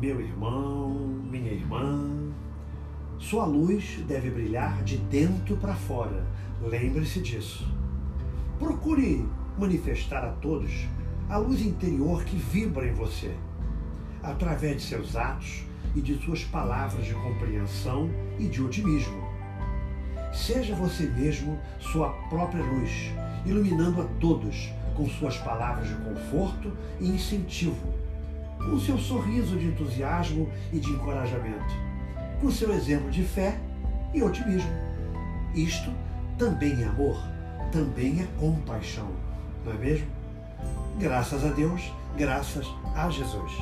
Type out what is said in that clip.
Meu irmão, minha irmã, sua luz deve brilhar de dentro para fora. Lembre-se disso. Procure manifestar a todos a luz interior que vibra em você, através de seus atos e de suas palavras de compreensão e de otimismo. Seja você mesmo sua própria luz, iluminando a todos com suas palavras de conforto e incentivo, com seu sorriso de entusiasmo e de encorajamento, com seu exemplo de fé e otimismo. Isto também é amor, também é compaixão, não é mesmo? Graças a Deus, graças a Jesus.